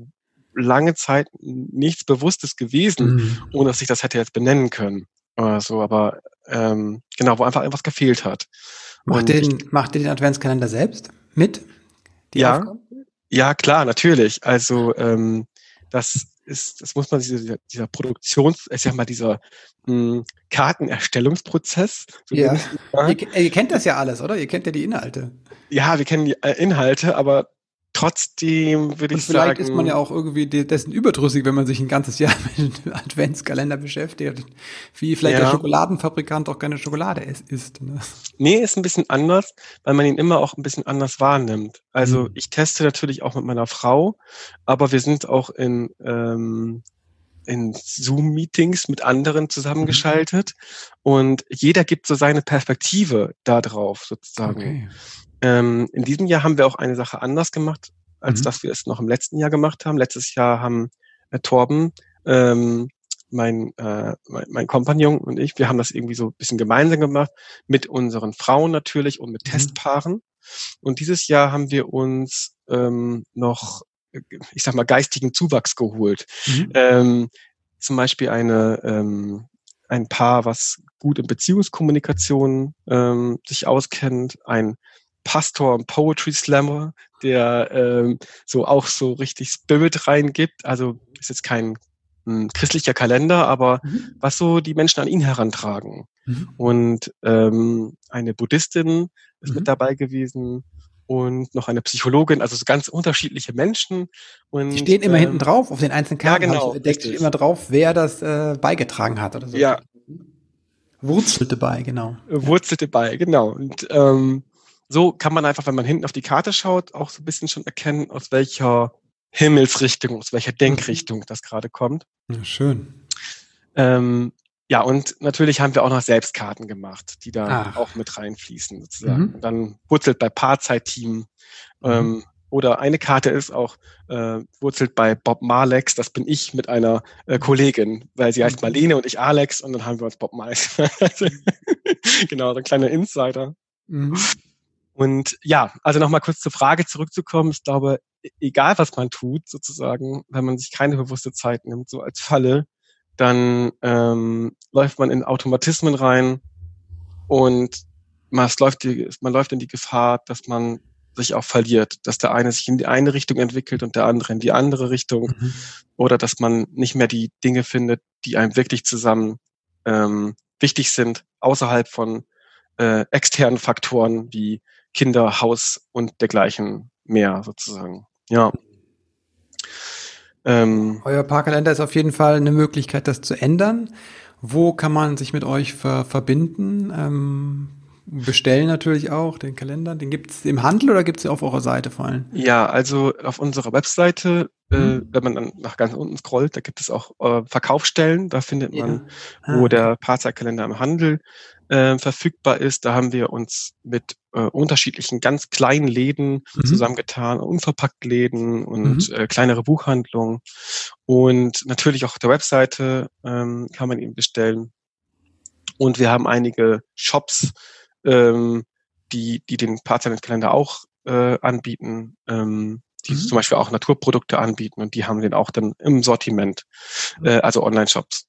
lange Zeit nichts Bewusstes gewesen, mhm. ohne dass ich das hätte jetzt benennen können. Oder so, aber ähm, genau, wo einfach etwas gefehlt hat. Macht ihr, den, macht ihr den Adventskalender selbst mit? ja, ja, klar, natürlich. Also ähm, das ist, das muss man dieser, dieser Produktions, ich sag mal, dieser mh, hm, Kartenerstellungsprozess. So ja. Ihr, ihr, kennt das ja alles, oder? Ihr kennt ja die Inhalte. Ja, wir kennen die äh, Inhalte, aber Trotzdem würde ich vielleicht sagen. Vielleicht ist man ja auch irgendwie dessen überdrüssig, wenn man sich ein ganzes Jahr <laughs> mit dem Adventskalender beschäftigt. Wie vielleicht ja. der Schokoladenfabrikant auch keine Schokolade isst. Ne? Nee, ist ein bisschen anders, weil man ihn immer auch ein bisschen anders wahrnimmt. Also mhm. ich teste natürlich auch mit meiner Frau, aber wir sind auch in, ähm, in Zoom-Meetings mit anderen zusammengeschaltet mhm. und jeder gibt so seine Perspektive da drauf sozusagen. Okay. Ähm, in diesem Jahr haben wir auch eine Sache anders gemacht, als mhm. dass wir es noch im letzten Jahr gemacht haben. Letztes Jahr haben äh, Torben, ähm, mein, äh, mein, mein Kompagnon und ich, wir haben das irgendwie so ein bisschen gemeinsam gemacht, mit unseren Frauen natürlich und mit mhm. Testpaaren. Und dieses Jahr haben wir uns ähm, noch, ich sag mal, geistigen Zuwachs geholt. Mhm. Ähm, zum Beispiel eine, ähm, ein Paar, was gut in Beziehungskommunikation ähm, sich auskennt, ein Pastor und Poetry Slammer, der ähm, so auch so richtig Spirit reingibt. Also ist jetzt kein hm, christlicher Kalender, aber mhm. was so die Menschen an ihn herantragen. Mhm. Und ähm, eine Buddhistin ist mhm. mit dabei gewesen und noch eine Psychologin, also so ganz unterschiedliche Menschen. Und, die stehen immer ähm, hinten drauf auf den einzelnen Karten. Ja, genau. Deckt immer drauf, wer das äh, beigetragen hat oder so. Ja. Wurzelte bei, genau. Wurzelte bei, genau. Und ähm, so kann man einfach, wenn man hinten auf die Karte schaut, auch so ein bisschen schon erkennen, aus welcher Himmelsrichtung, aus welcher Denkrichtung mhm. das gerade kommt. Ja, schön. Ähm, ja, und natürlich haben wir auch noch Selbstkarten gemacht, die da ah. auch mit reinfließen sozusagen. Mhm. Und dann wurzelt bei Paarzeitteam, mhm. ähm, oder eine Karte ist auch äh, wurzelt bei Bob Marlex, das bin ich mit einer äh, Kollegin, weil sie heißt mhm. Marlene und ich Alex und dann haben wir uns Bob Marlex. <laughs> genau, so ein kleiner Insider. Mhm. Und ja, also nochmal kurz zur Frage zurückzukommen. Ich glaube, e-, egal was man tut, sozusagen, wenn man sich keine bewusste Zeit nimmt, so als Falle, dann ähm, läuft man in Automatismen rein und man läuft, die, man läuft in die Gefahr, dass man sich auch verliert, dass der eine sich in die eine Richtung entwickelt und der andere in die andere Richtung mhm. oder dass man nicht mehr die Dinge findet, die einem wirklich zusammen ähm, wichtig sind, außerhalb von äh, externen Faktoren wie Kinder, Haus und dergleichen mehr sozusagen. Ja. Ähm, Euer Parkkalender ist auf jeden Fall eine Möglichkeit, das zu ändern. Wo kann man sich mit euch ver verbinden? Ähm, bestellen natürlich auch den Kalender. Den gibt es im Handel oder gibt es auf eurer Seite vor allem? Ja, also auf unserer Webseite, äh, mhm. äh, wenn man dann nach ganz unten scrollt, da gibt es auch äh, Verkaufsstellen. Da findet man, ja. ah. wo der Paarzeitkalender im Handel äh, verfügbar ist. Da haben wir uns mit äh, unterschiedlichen ganz kleinen Läden mhm. zusammengetan, unverpackt Läden und mhm. äh, kleinere Buchhandlungen. Und natürlich auch auf der Webseite ähm, kann man ihn bestellen. Und wir haben einige Shops, ähm, die, die den Partnerkalender auch äh, anbieten, ähm, die mhm. zum Beispiel auch Naturprodukte anbieten und die haben den auch dann im Sortiment, äh, also Online-Shops.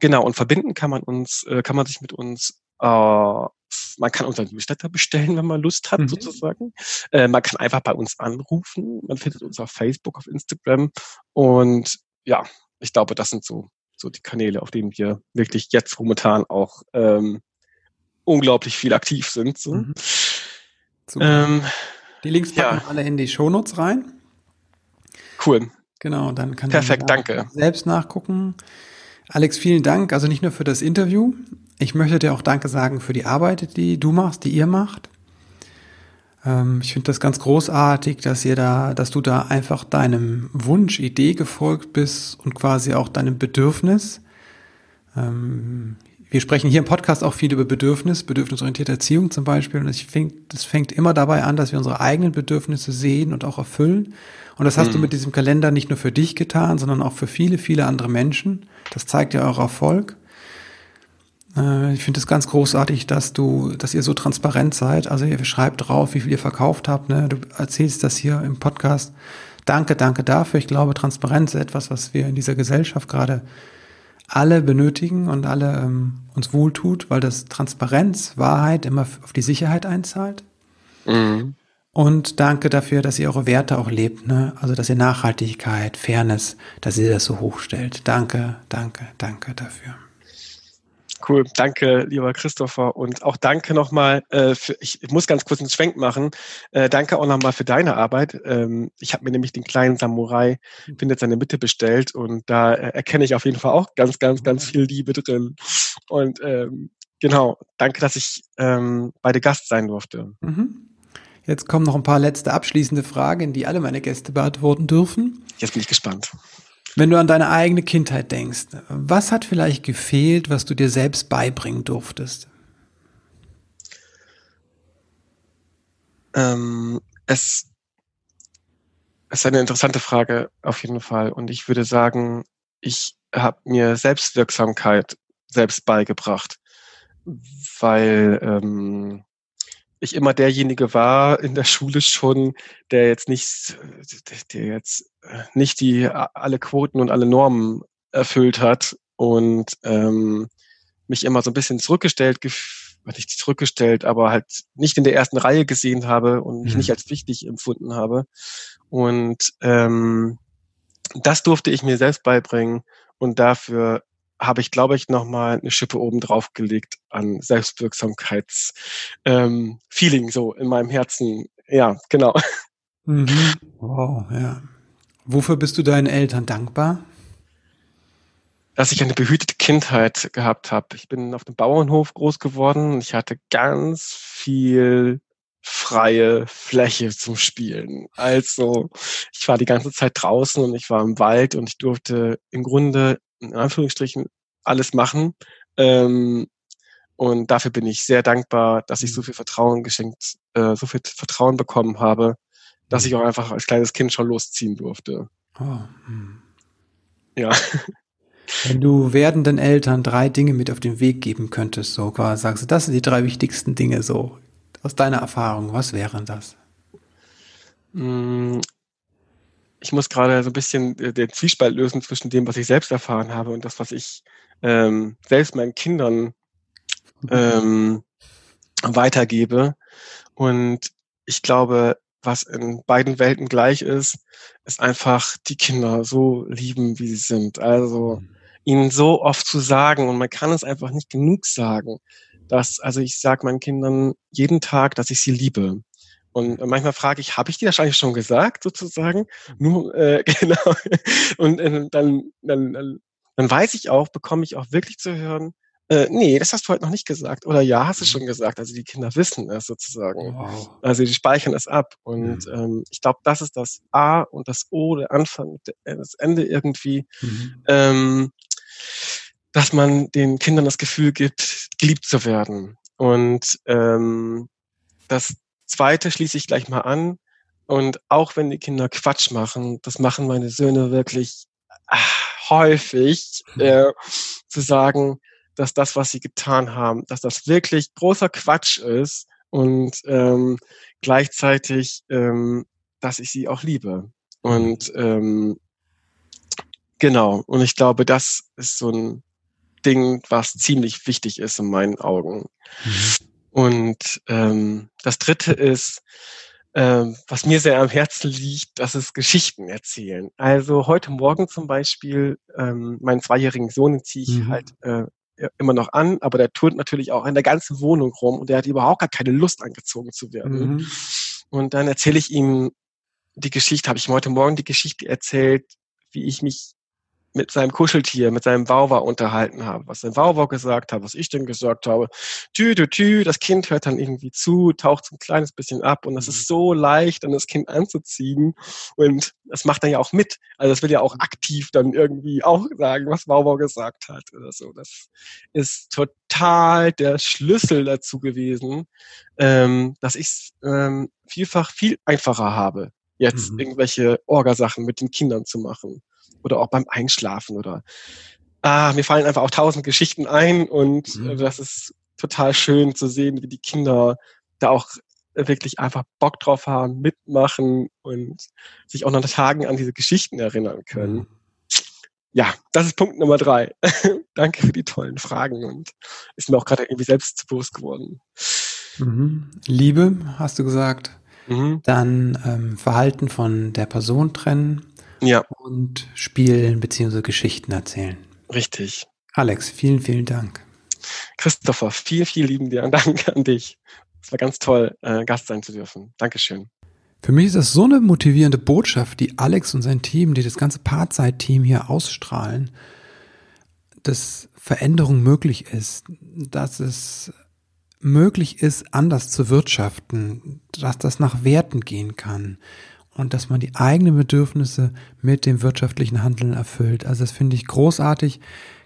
Genau, und verbinden kann man uns, äh, kann man sich mit uns, äh, man kann unseren Newsletter bestellen, wenn man Lust hat, mhm. sozusagen. Äh, man kann einfach bei uns anrufen. Man findet uns auf Facebook, auf Instagram. Und ja, ich glaube, das sind so, so die Kanäle, auf denen wir wirklich jetzt momentan auch ähm, unglaublich viel aktiv sind. So. Mhm. Ähm, die Links packen ja. alle in die Shownotes rein. Cool. Genau, dann kann Perfekt, danke. selbst nachgucken. Alex, vielen Dank. Also nicht nur für das Interview. Ich möchte dir auch Danke sagen für die Arbeit, die du machst, die ihr macht. Ähm, ich finde das ganz großartig, dass ihr da, dass du da einfach deinem Wunsch, Idee gefolgt bist und quasi auch deinem Bedürfnis. Ähm, wir sprechen hier im Podcast auch viel über Bedürfnis, bedürfnisorientierte Erziehung zum Beispiel. Und ich finde, das fängt immer dabei an, dass wir unsere eigenen Bedürfnisse sehen und auch erfüllen. Und das hast mhm. du mit diesem Kalender nicht nur für dich getan, sondern auch für viele, viele andere Menschen. Das zeigt ja euer Erfolg. Äh, ich finde es ganz großartig, dass du, dass ihr so transparent seid. Also ihr schreibt drauf, wie viel ihr verkauft habt. Ne? Du erzählst das hier im Podcast. Danke, danke dafür. Ich glaube, Transparenz ist etwas, was wir in dieser Gesellschaft gerade alle benötigen und alle ähm, uns wohltut, weil das Transparenz, Wahrheit immer auf die Sicherheit einzahlt. Mhm. Und danke dafür, dass ihr eure Werte auch lebt, ne? Also dass ihr Nachhaltigkeit, Fairness, dass ihr das so hochstellt. Danke, danke, danke dafür. Cool, danke, lieber Christopher. Und auch danke nochmal, äh, für, ich, ich muss ganz kurz einen Schwenk machen. Äh, danke auch nochmal für deine Arbeit. Ähm, ich habe mir nämlich den kleinen Samurai, hm. findet seine Mitte bestellt und da äh, erkenne ich auf jeden Fall auch ganz, ganz, ganz viel Liebe drin. Und ähm, genau, danke, dass ich ähm, beide Gast sein durfte. Mhm. Jetzt kommen noch ein paar letzte abschließende Fragen, die alle meine Gäste beantworten dürfen. Jetzt bin ich gespannt. Wenn du an deine eigene Kindheit denkst, was hat vielleicht gefehlt, was du dir selbst beibringen durftest? Ähm, es, es ist eine interessante Frage auf jeden Fall. Und ich würde sagen, ich habe mir Selbstwirksamkeit selbst beigebracht, weil ähm, ich immer derjenige war in der Schule schon, der jetzt nicht, der jetzt nicht die alle Quoten und alle Normen erfüllt hat und ähm, mich immer so ein bisschen zurückgestellt, nicht zurückgestellt, aber halt nicht in der ersten Reihe gesehen habe und mich mhm. nicht als wichtig empfunden habe. Und ähm, das durfte ich mir selbst beibringen und dafür habe ich, glaube ich, nochmal eine Schippe oben drauf gelegt an Selbstwirksamkeits-Feeling ähm, so in meinem Herzen. Ja, genau. Mhm. <laughs> Wow, ja. Wofür bist du deinen Eltern dankbar? Dass ich eine behütete Kindheit gehabt habe. Ich bin auf dem Bauernhof groß geworden. Ich hatte ganz viel freie Fläche zum Spielen. Also ich war die ganze Zeit draußen und ich war im Wald und ich durfte im Grunde in Anführungsstrichen alles machen. Ähm, und dafür bin ich sehr dankbar, dass ich so mhm. viel Vertrauen geschenkt, äh, so viel Vertrauen bekommen habe, dass ich auch einfach als kleines Kind schon losziehen durfte. Oh, hm. Ja. <laughs> Wenn du werdenden Eltern drei Dinge mit auf den Weg geben könntest, so quasi sagst du, das sind die drei wichtigsten Dinge so aus deiner Erfahrung, was wären das? Ich muss gerade so ein bisschen äh, den Zwiespalt lösen zwischen dem, was ich selbst erfahren habe und das, was ich ähm, selbst meinen Kindern ähm, weitergebe. Und ich glaube, was in beiden Welten gleich ist, ist einfach die Kinder so lieben, wie sie sind. Also mhm. ihnen so oft zu sagen und man kann es einfach nicht genug sagen, dass, also ich sage meinen Kindern jeden Tag, dass ich sie liebe. Und manchmal frage ich, habe ich dir das eigentlich schon gesagt, sozusagen? Nur, äh, <laughs> genau. Und äh, dann, dann, dann, dann weiß ich auch, bekomme ich auch wirklich zu hören, äh, nee, das hast du heute noch nicht gesagt. Oder ja, hast du schon mhm. gesagt. Also die Kinder wissen es sozusagen. Wow. Also die speichern es ab. Und mhm. ähm, ich glaube, das ist das A und das O, der Anfang, der, das Ende irgendwie. Mhm. Ähm, dass man den Kindern das Gefühl gibt, geliebt zu werden. Und ähm, das Zweite schließe ich gleich mal an. Und auch wenn die Kinder Quatsch machen, das machen meine Söhne wirklich ach, häufig, <laughs> äh, zu sagen, dass das, was sie getan haben, dass das wirklich großer Quatsch ist und ähm, gleichzeitig, ähm, dass ich sie auch liebe. Und ähm, genau, und ich glaube, das ist so ein Ding, was ziemlich wichtig ist in meinen Augen. Mhm. Und ähm, das Dritte ist, ähm, was mir sehr am Herzen liegt, das ist Geschichten erzählen. Also heute Morgen zum Beispiel, ähm, meinen zweijährigen Sohn ziehe ich mhm. halt äh, immer noch an, aber der turnt natürlich auch in der ganzen Wohnung rum und der hat überhaupt gar keine Lust angezogen zu werden. Mhm. Und dann erzähle ich ihm die Geschichte, habe ich ihm heute Morgen die Geschichte erzählt, wie ich mich mit seinem Kuscheltier, mit seinem Wauwau unterhalten habe, was sein Wauwau gesagt hat, was ich dann gesagt habe. Tü, tü, tü, das Kind hört dann irgendwie zu, taucht so ein kleines bisschen ab und das ist mhm. so leicht, dann das Kind anzuziehen und das macht dann ja auch mit. Also das will ja auch aktiv dann irgendwie auch sagen, was Wauwau gesagt hat oder so. Das ist total der Schlüssel dazu gewesen, ähm, dass ich es ähm, vielfach viel einfacher habe, jetzt mhm. irgendwelche Orgasachen mit den Kindern zu machen oder auch beim Einschlafen oder ah, mir fallen einfach auch tausend Geschichten ein und mhm. das ist total schön zu sehen, wie die Kinder da auch wirklich einfach Bock drauf haben, mitmachen und sich auch nach Tagen an diese Geschichten erinnern können. Mhm. Ja, das ist Punkt Nummer drei. <laughs> Danke für die tollen Fragen und ist mir auch gerade irgendwie selbst bewusst geworden. Mhm. Liebe, hast du gesagt. Mhm. Dann ähm, Verhalten von der Person trennen ja. und spielen bzw. Geschichten erzählen. Richtig. Alex, vielen, vielen Dank. Christopher, vielen, vielen lieben dir und Dank <laughs> an dich. Es war ganz toll, äh, Gast sein zu dürfen. Dankeschön. Für mich ist das so eine motivierende Botschaft, die Alex und sein Team, die das ganze Paarzeit-Team hier ausstrahlen, dass Veränderung möglich ist, dass es möglich ist, anders zu wirtschaften, dass das nach Werten gehen kann, und dass man die eigenen Bedürfnisse mit dem wirtschaftlichen Handeln erfüllt. Also das finde ich großartig,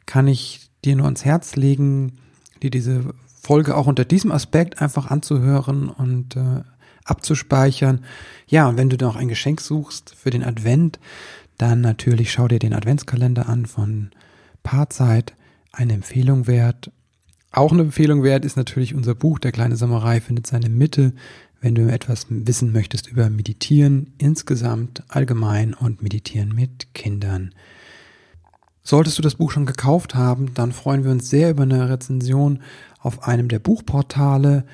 kann ich dir nur ans Herz legen, dir diese Folge auch unter diesem Aspekt einfach anzuhören und äh, abzuspeichern. Ja, und wenn du noch ein Geschenk suchst für den Advent, dann natürlich schau dir den Adventskalender an von Paarzeit, eine Empfehlung wert. Auch eine Empfehlung wert ist natürlich unser Buch Der kleine Samurai findet seine Mitte wenn du etwas wissen möchtest über Meditieren insgesamt, allgemein und Meditieren mit Kindern. Solltest du das Buch schon gekauft haben, dann freuen wir uns sehr über eine Rezension auf einem der Buchportale.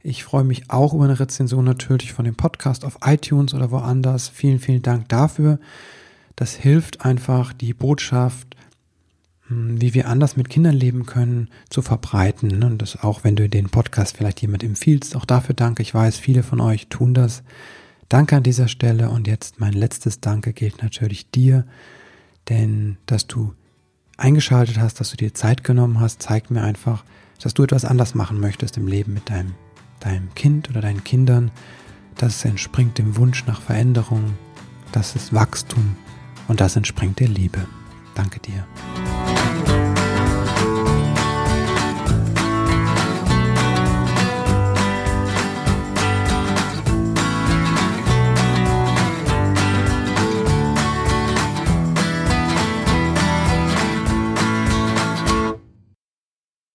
Ich freue mich auch über eine Rezension natürlich von dem Podcast auf iTunes oder woanders. Vielen, vielen Dank dafür. Das hilft einfach, die Botschaft wie wir anders mit Kindern leben können, zu verbreiten. Und das auch, wenn du den Podcast vielleicht jemand empfiehlst, auch dafür danke. Ich weiß, viele von euch tun das. Danke an dieser Stelle. Und jetzt mein letztes Danke gilt natürlich dir, denn dass du eingeschaltet hast, dass du dir Zeit genommen hast, zeigt mir einfach, dass du etwas anders machen möchtest im Leben mit deinem, deinem Kind oder deinen Kindern. Das entspringt dem Wunsch nach Veränderung, das ist Wachstum und das entspringt der Liebe. Danke dir.